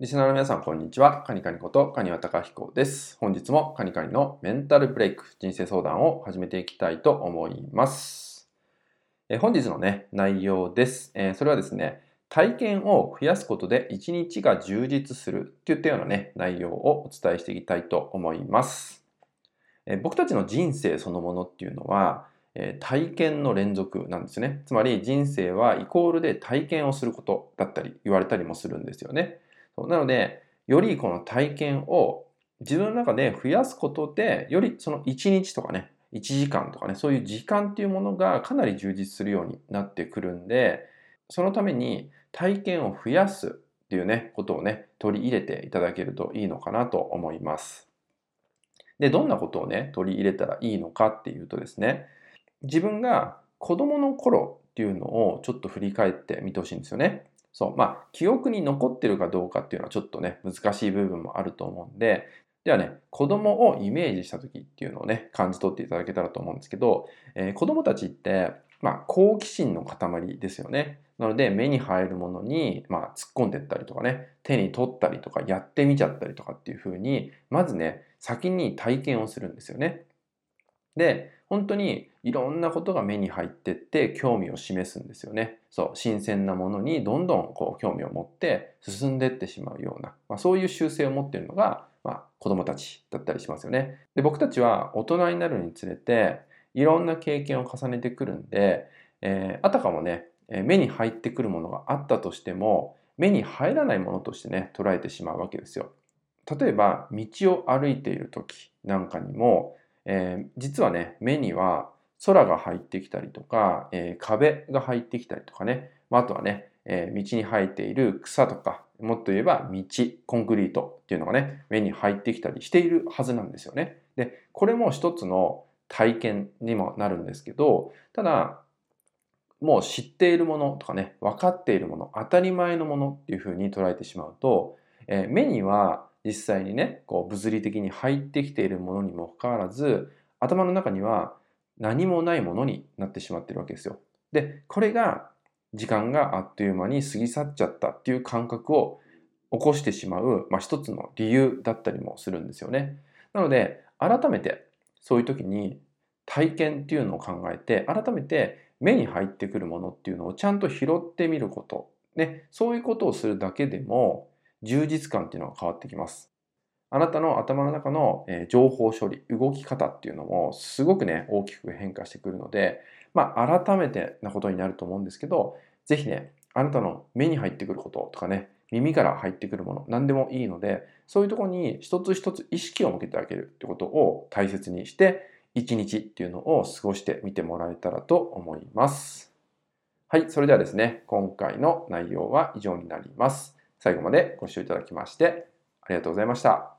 リスナーの皆さん、こんにちは。カニカニことカニワタカヒコです。本日もカニカニのメンタルブレイク、人生相談を始めていきたいと思います。え本日のね、内容です、えそれはですね、体験を増やすことで一日が充実するっていったようなね、内容をお伝えしていきたいと思います。え僕たちの人生そのものっていうのは、え体験の連続なんですね。つまり人生はイコールで体験をすることだったり言われたりもするんですよね。なので、よりこの体験を自分の中で増やすことで、よりその1日とかね、1時間とかね、そういう時間っていうものがかなり充実するようになってくるんで、そのために体験を増やすっていうね、ことをね、取り入れていただけるといいのかなと思います。で、どんなことをね、取り入れたらいいのかっていうとですね、自分が子供の頃っていうのをちょっと振り返ってみてほしいんですよね。そう。まあ、記憶に残ってるかどうかっていうのはちょっとね、難しい部分もあると思うんで、ではね、子供をイメージした時っていうのをね、感じ取っていただけたらと思うんですけど、えー、子供たちって、まあ、好奇心の塊ですよね。なので、目に入るものに、まあ、突っ込んでったりとかね、手に取ったりとか、やってみちゃったりとかっていうふうに、まずね、先に体験をするんですよね。で、本当にいろんなことが目に入ってって興味を示すんですよね。そう、新鮮なものにどんどんこう興味を持って進んでってしまうような、まあ、そういう習性を持っているのが、まあ、子供たちだったりしますよね。で、僕たちは大人になるにつれていろんな経験を重ねてくるんで、えー、あたかもね、目に入ってくるものがあったとしても、目に入らないものとしてね、捉えてしまうわけですよ。例えば、道を歩いている時なんかにも、えー、実はね、目には空が入ってきたりとか、えー、壁が入ってきたりとかね、まあとはね、えー、道に生えている草とか、もっと言えば道、コンクリートっていうのがね、目に入ってきたりしているはずなんですよね。で、これも一つの体験にもなるんですけど、ただ、もう知っているものとかね、分かっているもの、当たり前のものっていうふうに捉えてしまうと、えー、目には実際にね、こう物理的に入ってきているものにもかかわらず、頭の中には何もないものになってしまってるわけですよ。で、これが時間があっという間に過ぎ去っちゃったっていう感覚を起こしてしまう、まあ、一つの理由だったりもするんですよね。なので、改めてそういう時に体験っていうのを考えて、改めて目に入ってくるものっていうのをちゃんと拾ってみること。ね、そういうことをするだけでも、充実感っていうのが変わってきます。あなたの頭の中の情報処理、動き方っていうのもすごくね、大きく変化してくるので、まあ、改めてなことになると思うんですけど、ぜひね、あなたの目に入ってくることとかね、耳から入ってくるもの、何でもいいので、そういうところに一つ一つ意識を向けてあげるってことを大切にして、一日っていうのを過ごしてみてもらえたらと思います。はい、それではですね、今回の内容は以上になります。最後までご視聴いただきましてありがとうございました。